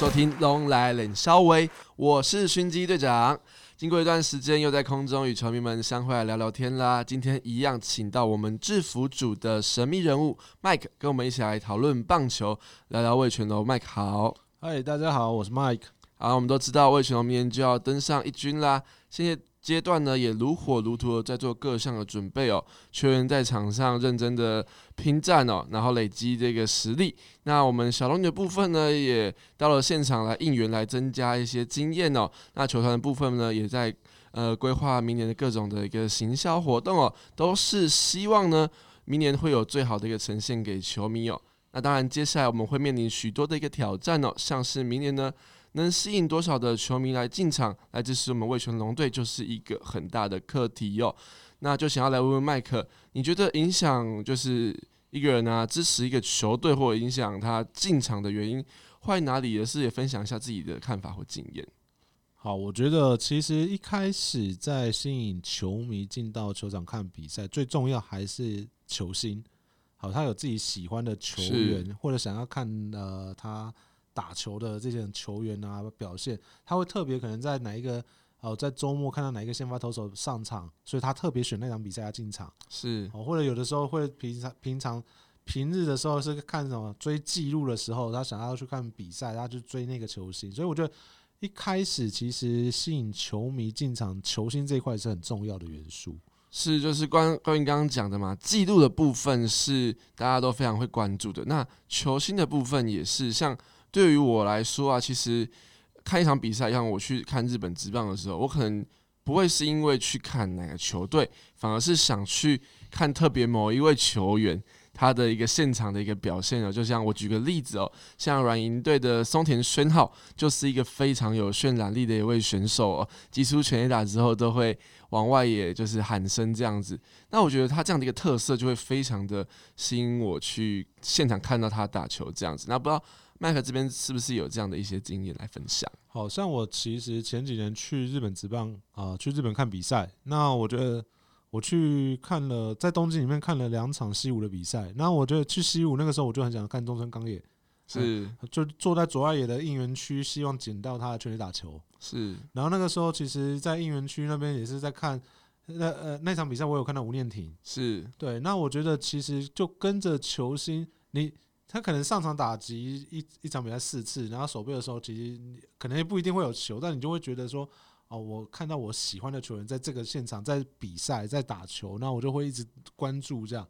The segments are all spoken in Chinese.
收听《龙来冷稍微》，我是勋基队长。经过一段时间，又在空中与球迷们相会来聊聊天啦。今天一样，请到我们制服组的神秘人物 Mike，跟我们一起来讨论棒球，聊聊魏全龙。Mike 好，嗨，大家好，我是 Mike。好，我们都知道魏全龙明年就要登上一军啦。现在阶段呢，也如火如荼的在做各项的准备哦。球员在场上认真的拼战哦，然后累积这个实力。那我们小龙女的部分呢，也到了现场来应援，来增加一些经验哦。那球团的部分呢，也在呃规划明年的各种的一个行销活动哦，都是希望呢，明年会有最好的一个呈现给球迷哦。那当然，接下来我们会面临许多的一个挑战哦，像是明年呢。能吸引多少的球迷来进场来支持我们魏权龙队，就是一个很大的课题哟。那就想要来问问麦克，你觉得影响就是一个人啊支持一个球队，或者影响他进场的原因，坏哪里？也是也分享一下自己的看法或经验。好，我觉得其实一开始在吸引球迷进到球场看比赛，最重要还是球星。好，他有自己喜欢的球员，或者想要看呃他。打球的这些球员啊，表现他会特别可能在哪一个哦，在周末看到哪一个先发投手上场，所以他特别选那场比赛要进场。是哦，或者有的时候会平常平常平日的时候是看什么追记录的时候，他想要去看比赛，他就追那个球星。所以我觉得一开始其实吸引球迷进场，球星这一块是很重要的元素。是，就是关关于刚刚讲的嘛，记录的部分是大家都非常会关注的。那球星的部分也是像。对于我来说啊，其实看一场比赛，像我去看日本职棒的时候，我可能不会是因为去看哪个球队，反而是想去看特别某一位球员他的一个现场的一个表现哦。就像我举个例子哦，像软银队的松田宣浩就是一个非常有渲染力的一位选手哦，击出全垒打之后都会往外野就是喊声这样子。那我觉得他这样的一个特色就会非常的吸引我去现场看到他打球这样子。那不知道。麦克这边是不是有这样的一些经验来分享？好像我其实前几年去日本职棒啊，去日本看比赛。那我觉得我去看了在东京里面看了两场西武的比赛。那我觉得去西武那个时候我就很想看中村刚也，是就坐在左外野的应援区，希望捡到他的全力打球。是，然后那个时候其实，在应援区那边也是在看那呃那场比赛，我有看到吴念婷。是对，那我觉得其实就跟着球星你。他可能上场打击一一场比赛四次，然后守备的时候其实可能也不一定会有球，但你就会觉得说，哦，我看到我喜欢的球员在这个现场在比赛在打球，那我就会一直关注这样。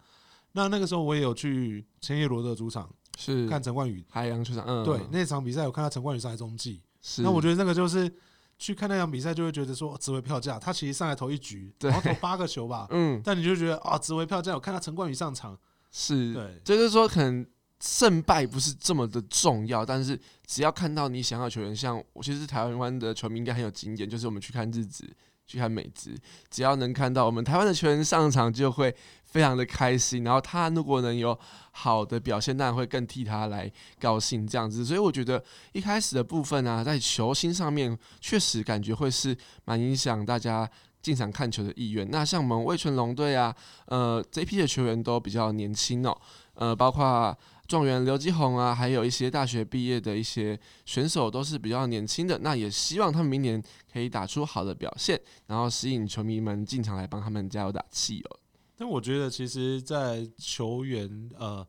那那个时候我也有去千叶罗德主场是看陈冠宇海洋球场，嗯，对，那场比赛有看到陈冠宇上来中继，是。那我觉得那个就是去看那场比赛就会觉得说，值回票价。他其实上来投一局，然后投八个球吧，嗯，但你就觉得啊，值回票价。我看到陈冠宇上场，是对，就是说可能。胜败不是这么的重要，但是只要看到你想要球员，像我其实台湾的球迷应该很有经验，就是我们去看日职、去看美职，只要能看到我们台湾的球员上场，就会非常的开心。然后他如果能有好的表现，当然会更替他来高兴这样子。所以我觉得一开始的部分呢，在球星上面确实感觉会是蛮影响大家进场看球的意愿。那像我们魏纯龙队啊，呃，这批的球员都比较年轻哦，呃，包括。状元刘基宏啊，还有一些大学毕业的一些选手都是比较年轻的，那也希望他们明年可以打出好的表现，然后吸引球迷们进场来帮他们加油打气哦。但我觉得，其实，在球员呃，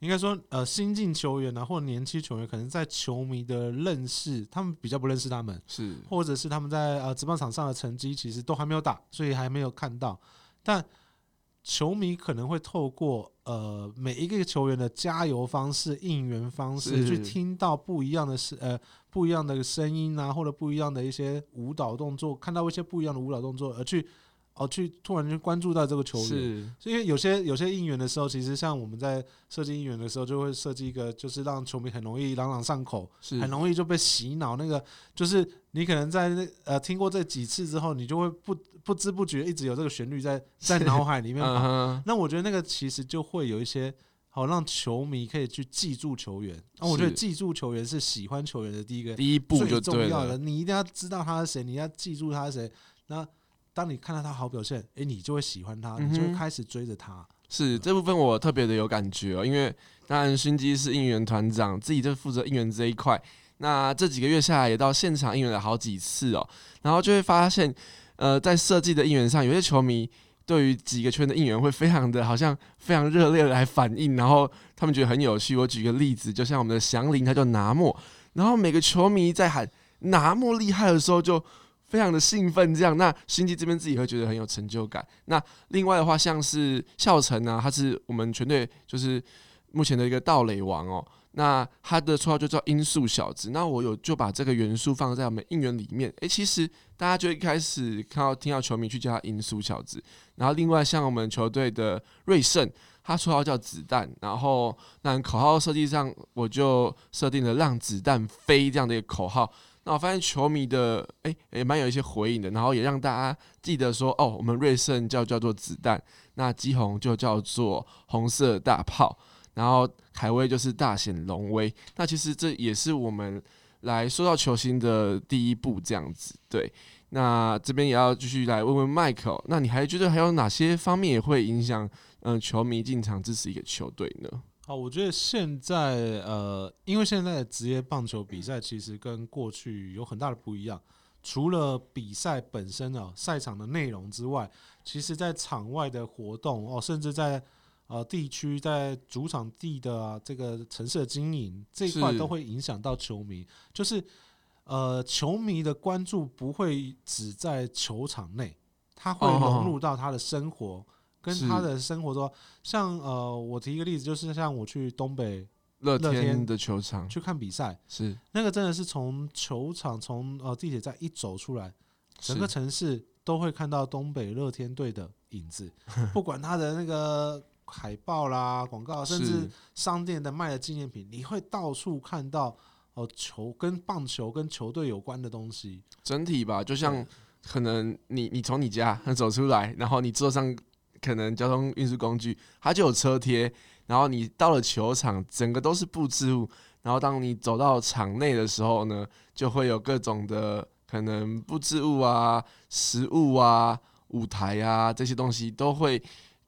应该说呃，新进球员啊，或年轻球员，可能在球迷的认识，他们比较不认识他们，是，或者是他们在呃职棒场上的成绩，其实都还没有打，所以还没有看到，但。球迷可能会透过呃每一个球员的加油方式、应援方式，去听到不一样的声呃不一样的声音啊，或者不一样的一些舞蹈动作，看到一些不一样的舞蹈动作，而去哦去突然间关注到这个球员。是，因为有些有些应援的时候，其实像我们在设计应援的时候，就会设计一个，就是让球迷很容易朗朗上口，很容易就被洗脑。那个就是你可能在那呃听过这几次之后，你就会不。不知不觉一直有这个旋律在 在脑海里面跑，那我觉得那个其实就会有一些好让球迷可以去记住球员。那我觉得记住球员是喜欢球员的第一个第一步最重要的，你一定要知道他是谁，你要记住他是谁。那当你看到他好表现，哎，你就会喜欢他，你就会开始追着他。是这部分我特别的有感觉哦，因为当然勋基是应援团长，自己就负责应援这一块。那这几个月下来，也到现场应援了好几次哦，然后就会发现，呃，在设计的应援上，有些球迷对于几个圈的应援会非常的好像非常热烈的来反应，然后他们觉得很有趣。我举个例子，就像我们的祥林，他叫拿莫，然后每个球迷在喊拿莫厉害的时候，就非常的兴奋。这样，那新基这边自己会觉得很有成就感。那另外的话，像是孝成啊，他是我们全队就是目前的一个盗垒王哦。那他的绰号就叫音速小子。那我有就把这个元素放在我们应援里面。诶，其实大家就一开始看到听到球迷去叫他音速小子。然后另外像我们球队的瑞胜，他绰号叫子弹。然后那口号设计上，我就设定了让子弹飞这样的一个口号。那我发现球迷的诶也蛮有一些回应的。然后也让大家记得说，哦，我们瑞胜叫叫做子弹，那基宏就叫做红色大炮。然后凯威就是大显龙威，那其实这也是我们来说到球星的第一步，这样子。对，那这边也要继续来问问迈克，那你还觉得还有哪些方面也会影响嗯球迷进场支持一个球队呢？好，我觉得现在呃，因为现在的职业棒球比赛其实跟过去有很大的不一样，除了比赛本身啊赛场的内容之外，其实在场外的活动哦，甚至在呃，地区在主场地的这个城市的经营这一块都会影响到球迷，就是呃，球迷的关注不会只在球场内，他会融入到他的生活，跟他的生活中，像呃，我提一个例子，就是像我去东北乐天的球场去看比赛，是那个真的是从球场从呃地铁站一走出来，整个城市都会看到东北乐天队的影子，不管他的那个。海报啦，广告，甚至商店的卖的纪念品，你会到处看到哦，球跟棒球跟球队有关的东西。整体吧，就像可能你你从你家走出来，然后你坐上可能交通运输工具，它就有车贴，然后你到了球场，整个都是布置物，然后当你走到场内的时候呢，就会有各种的可能布置物啊、食物啊、舞台啊这些东西都会。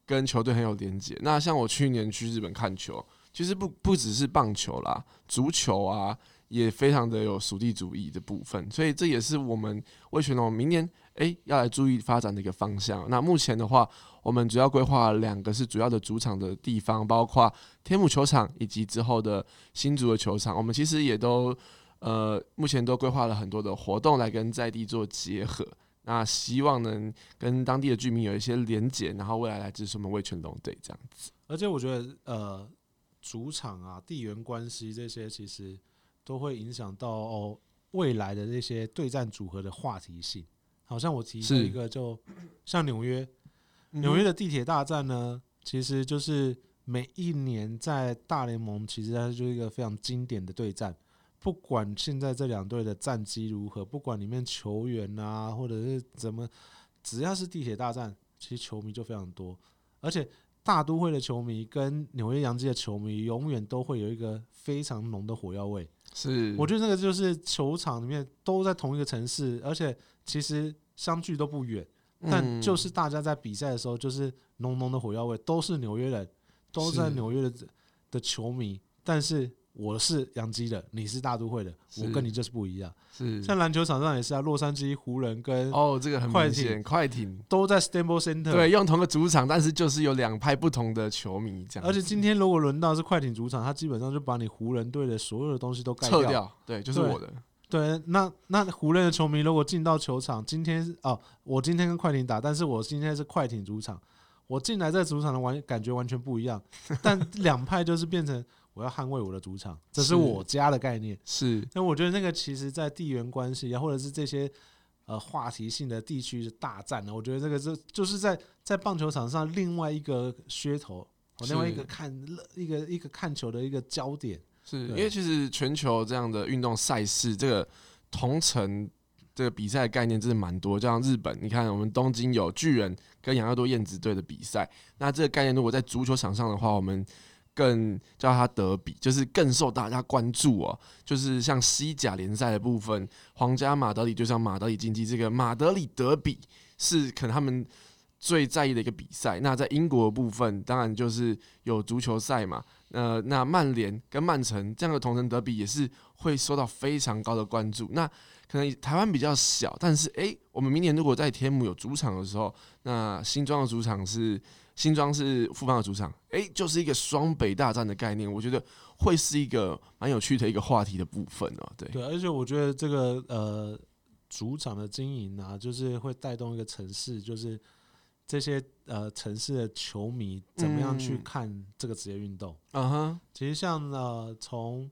跟球队很有连接。那像我去年去日本看球，其实不 不只是棒球啦，足球啊也非常的有属地主义的部分。所以这也是我们魏全龙明年诶要来注意发展的一个方向。那目前的话，我们主要规划两个是主要的主场的地方，包括天母球场以及之后的新竹的球场。我们其实也都呃目前都规划了很多的活动来跟在地做结合。那希望能跟当地的居民有一些连结，然后未来来支持我们魏全龙队这样子。而且我觉得，呃，主场啊、地缘关系这些，其实都会影响到哦未来的那些对战组合的话题性。好像我提了一个，就像纽约，纽约的地铁大战呢，其实就是每一年在大联盟，其实它就是一个非常经典的对战。不管现在这两队的战绩如何，不管里面球员啊，或者是怎么，只要是地铁大战，其实球迷就非常多。而且大都会的球迷跟纽约洋基的球迷，永远都会有一个非常浓的火药味。是，我觉得那个就是球场里面都在同一个城市，而且其实相距都不远，但就是大家在比赛的时候，就是浓浓的火药味，都是纽约人，都在纽约的的球迷，但是。我是洋基的，你是大都会的，我跟你就是不一样。是像篮球场上也是啊，洛杉矶湖人跟哦，这个很快艇，快艇都在 Staples Center，对，用同个主场，但是就是有两派不同的球迷这样。而且今天如果轮到是快艇主场，他基本上就把你湖人队的所有的东西都盖掉，对，就是我的。对，那那湖人的球迷如果进到球场，今天哦，我今天跟快艇打，但是我今天是快艇主场，我进来在主场的完感觉完全不一样，但两派就是变成。我要捍卫我的主场，这是我家的概念。是，那我觉得那个其实，在地缘关系啊，或者是这些呃话题性的地区大战呢，我觉得这个是就是在在棒球场上另外一个噱头，另外一个看一个一个看球的一个焦点。是因为其实全球这样的运动赛事，这个同城这个比赛概念真的蛮多。就像日本，你看我们东京有巨人跟养乐多燕子队的比赛，那这个概念如果在足球场上的话，我们。更叫他德比，就是更受大家关注哦。就是像西甲联赛的部分，皇家马德里就像马德里竞技这个马德里德比，是可能他们最在意的一个比赛。那在英国的部分，当然就是有足球赛嘛。呃，那曼联跟曼城这样的同城德比也是会受到非常高的关注。那可能台湾比较小，但是诶，我们明年如果在天母有主场的时候，那新庄的主场是新庄是富邦的主场，诶，就是一个双北大战的概念，我觉得会是一个蛮有趣的一个话题的部分哦。对对，而且我觉得这个呃主场的经营啊，就是会带动一个城市，就是这些呃城市的球迷怎么样去嗯看这个职业运动。嗯哼，其实像呃从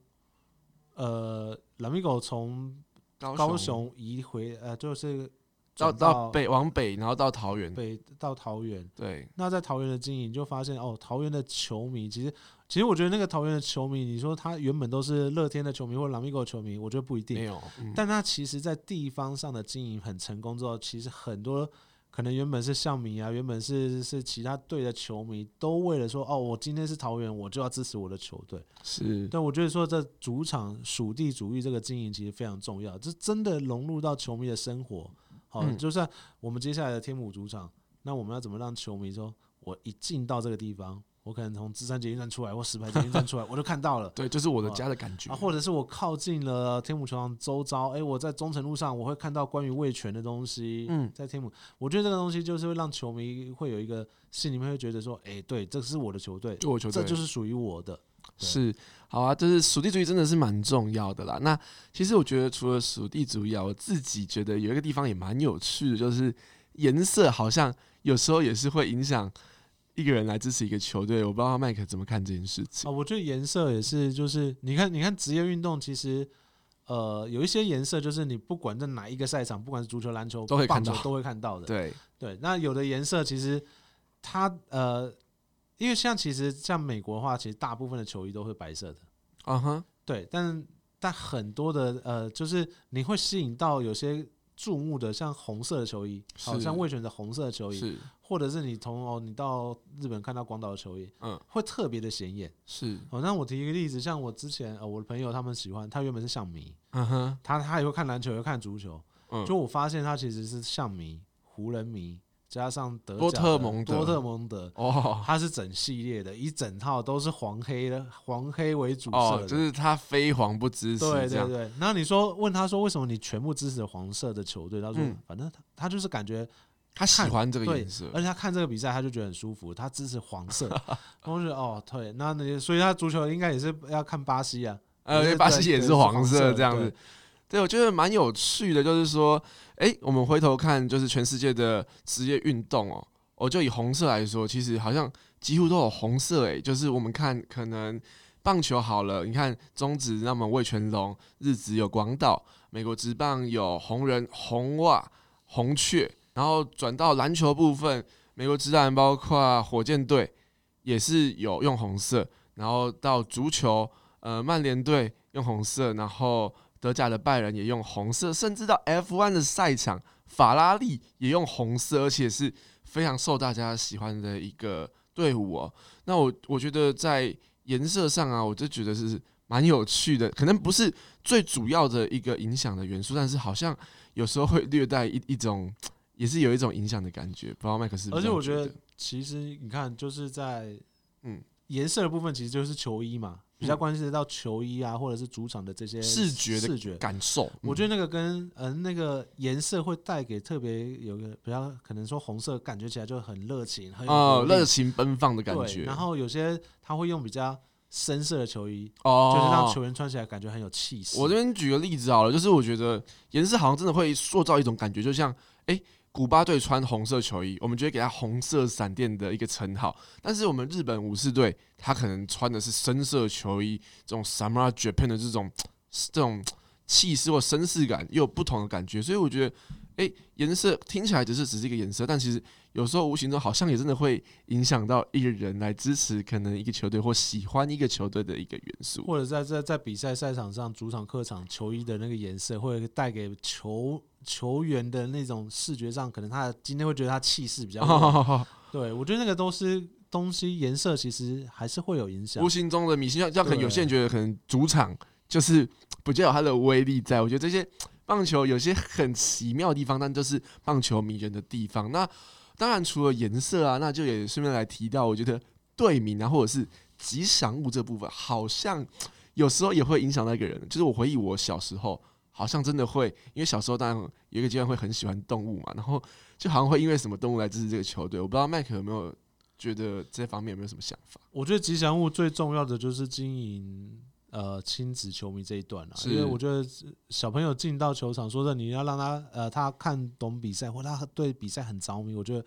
呃拉米狗从高高雄移回呃就是到转到北往北，然后到桃园，北到桃园，对，那在桃园的经营，就发现哦，桃园的球迷其实，其实我觉得那个桃园的球迷，你说他原本都是乐天的球迷或者朗米狗球迷，我觉得不一定。没有，嗯但他其实，在地方上的经营很成功之后，其实很多可能原本是象迷啊，原本是是其他队的球迷，都为了说哦，我今天是桃园，我就要支持我的球队。是，但我觉得说，这主场属地主义这个经营其实非常重要，这真的融入到球迷的生活。好，嗯就算我们接下来的天母主场，那我们要怎么让球迷说，我一进到这个地方，我可能从芝山捷运站出来或石牌捷运站出来，我就看到了。对，就是我的家的感觉啊，或者是我靠近了天母球场周遭，哎、我在中城路上我会看到关于味全的东西。嗯在天母，我觉得这个东西就是会让球迷会有一个心里面会觉得说，哎、对，这是我的球队，就我球队这就是属于我的。是，好啊，就是属地主义真的是蛮重要的啦。那其实我觉得除了属地主义啊，我自己觉得有一个地方也蛮有趣的，就是颜色好像有时候也是会影响一个人来支持一个球队。我不知道麦克怎么看这件事情啊，。我觉得颜色也是，就是你看，你看职业运动，其实呃有一些颜色，就是你不管在哪一个赛场，不管是足球、篮球、都会看到都会看到的。对，对，那有的颜色其实它呃，因为像其实像美国的话，其实大部分的球衣都会白色的，啊哈，对，但但很多的呃，就是你会吸引到有些注目的，像红色的球衣，好像魏选的红色的球衣，是或者是你从哦你到日本看到广岛的球衣，嗯，会特别的显眼。是，哦，那我提一个例子，像我之前呃，我的朋友他们喜欢，他原本是象迷，嗯哼，他他也会看篮球，也会看足球，嗯，就我发现他其实是象迷、湖人迷，加上德多特蒙德多特蒙德，哦他是整系列的，一整套都是黄黑的，黄黑为主色哦，就是他非黄不支持对对对，然后你说问他说为什么你全部支持黄色的球队？他说、嗯反正他他就是感觉他喜欢这个颜色，而且他看这个比赛他就觉得很舒服，他支持黄色。我就觉得哦对，那那所以他足球应该也是要看巴西啊，呃，巴西也是是黄黄色色这样子对。对，我觉得蛮有趣的，就是说，诶，我们回头看，就是全世界的职业运动哦，我就以红色来说，其实好像几乎都有红色，诶，就是我们看可能棒球好了，你看中职那么魏全龙，日职有广岛，美国职棒有红人、红袜、红雀，然后转到篮球部分，美国职篮包括火箭队也是有用红色，然后到足球，呃，曼联队用红色，然后德甲的拜仁也用红色，甚至到 F1 的赛场，法拉利也用红色，而且是非常受大家喜欢的一个队伍哦。那我我觉得在颜色上啊，我就觉得是蛮有趣的，可能不是最主要的一个影响的元素，但是好像有时候会略带一一种，也是有一种影响的感觉。不知道麦克是不是这样觉而且我觉得其实你看就是在嗯颜色的部分，其实就是球衣嘛，比较嗯关系到球衣啊，或者是主场的这些视觉视觉。感受，我觉得那个跟呃那个颜色会带给特别有个比较可能说红色感觉起来就很热情，很热情奔放的感觉。然后有些他会用比较深色的球衣，哦，就是让球员穿起来感觉很有气势。我这边举个例子好了，就是我觉得颜色好像真的会塑造一种感觉，就像诶，古巴队穿红色球衣，我们觉得给他红色闪电的一个称号。但是我们日本武士队，他可能穿的是深色球衣，这种 Samurai Japan 的这种这种气势或绅士感，又有不同的感觉。所以我觉得，诶，颜色听起来只是只是一个颜色，但其实有时候无形中好像也真的会影响到一个人来支持可能一个球队或喜欢一个球队的一个元素。或者在在在比赛赛场上，主场、客场球衣的那个颜色，会带给球球员的那种视觉上，可能他今天会觉得他气势比较好。对我觉得那个都是东西，颜色其实还是会有影响无。形中的迷信，要要可能有对些人觉得可能主场就是比较有它的威力在。我觉得这些棒球有些很奇妙的地方，但就是棒球迷人的地方。那当然除了颜色啊，那就也顺便来提到，我觉得队名啊，或者是吉祥物这部分，好像有时候也会影响到一个人。就是我回忆我小时候，好像真的会，因为小时候当然有一个阶段会很喜欢动物嘛，然后就好像会因为什么动物来支持这个球队。我不知道麦克有没有觉得这方面有没有什么想法？我觉得吉祥物最重要的就是经营呃亲子球迷这一段啊，因为我觉得小朋友进到球场，说的你要让他呃他看懂比赛，或他对比赛很着迷，我觉得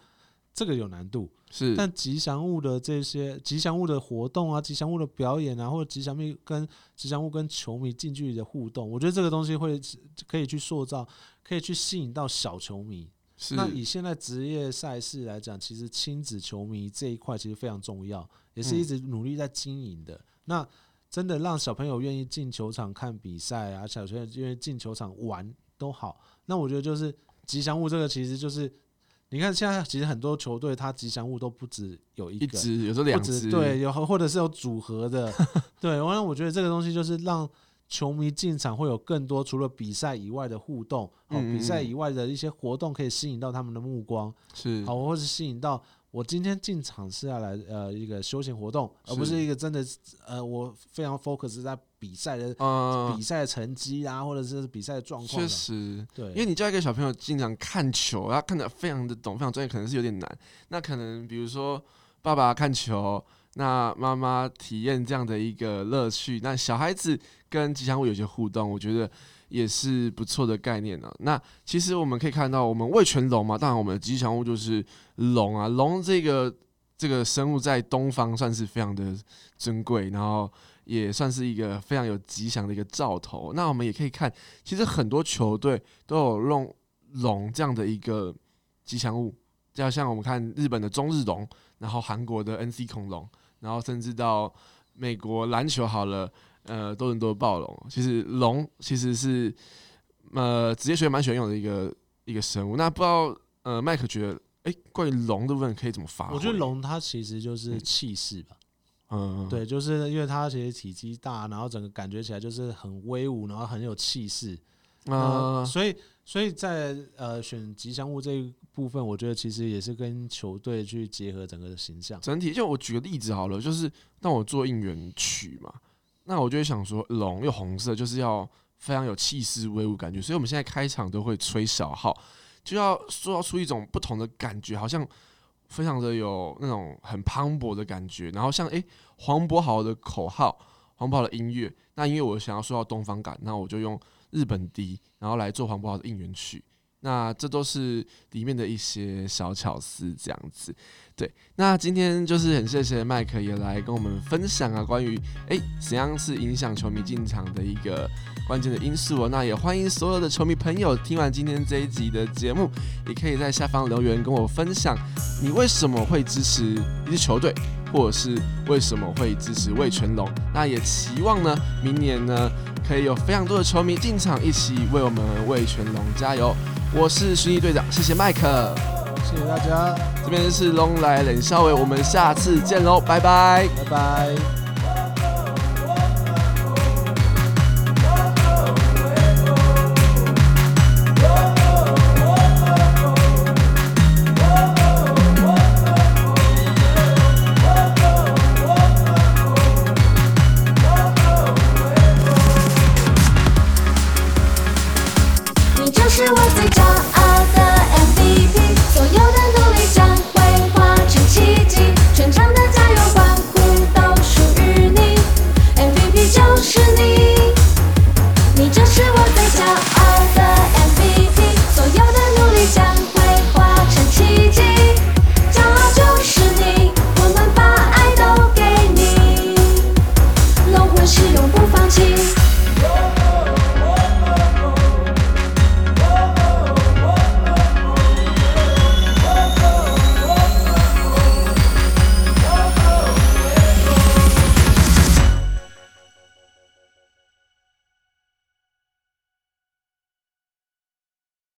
这个有难度。是，但吉祥物的这些吉祥物的活动啊，吉祥物的表演啊，或者吉祥物跟吉祥物跟球迷近距离的互动，我觉得这个东西会可以去塑造，可以去吸引到小球迷。是那以现在职业赛事来讲，其实亲子球迷这一块其实非常重要，也是一直努力在经营的。那真的让小朋友愿意进球场看比赛啊，小朋友愿意进球场玩都好。那我觉得就是吉祥物这个，其实就是你看现在其实很多球队它吉祥物都不止有一个，一只，有时候两只，对，有或者是有组合的，对。完了，我觉得这个东西就是让球迷进场会有更多除了比赛以外的互动，比赛嗯以外的一些活动可以吸引到他们的目光，是，好，或是吸引到我今天进场是要来呃一个休闲活动，而不是是。一个真的呃我非常 focus 在比赛的嗯比，赛的成绩啊，或者是比赛的状况确，实，对，因为你叫一个小朋友经常看球，他看得非常的懂，非常专业，可能是有点难。那可能比如说爸爸看球，那妈妈体验这样的一个乐趣，那小孩子跟吉祥物有些互动，我觉得也是不错的概念呢、那其实我们可以看到，我们味全龙嘛，当然我们的吉祥物就是龙啊，龙这个这个生物在东方算是非常的珍贵，然后也算是一个非常有吉祥的一个兆头。那我们也可以看，其实很多球队都有用龙这样的一个吉祥物，就像我们看日本的中日龙，然后韩国的 NC 恐龙，然后甚至到美国篮球好了，呃，多伦多暴龙，其实龙其实是呃职业学员蛮喜欢用的一个一个生物。那不知道呃麦克觉得，哎、关于龙的部分可以怎么发挥？我觉得，龙它其实就是嗯气势吧。嗯，对，就是因为它其实体积大，然后整个感觉起来就是很威武，然后很有气势。啊、呃，所以所以在呃选吉祥物这一部分，我觉得其实也是跟球队去结合整个的形象。整体就我举个例子好了，就是当我做应援曲嘛，那我就会想说，龙又红色，就是要非常有气势、威武感觉，所以我们现在开场都会吹小号，就要塑造出一种不同的感觉，好像非常的有那种很磅礴的感觉。然后像诶黄渤豪的口号，黄渤豪的音乐，那因为我想要说到东方感，那我就用日本笛，然后来做黄渤豪的应援曲。那这都是里面的一些小巧思，这样子。对，那今天就是很谢谢麦克也来跟我们分享啊，关于诶怎样是影响球迷进场的一个关键的因素哦。那也欢迎所有的球迷朋友听完今天这一集的节目，也可以在下方留言跟我分享你为什么会支持一支球队，或者是为什么会支持魏全龙。那也期望呢，明年呢可以有非常多的球迷进场，一起为我们魏全龙加油。我是巡役队长，谢谢麦克。谢谢大家，这边是龙来冷笑伟，我们下次见喽，拜拜。拜拜。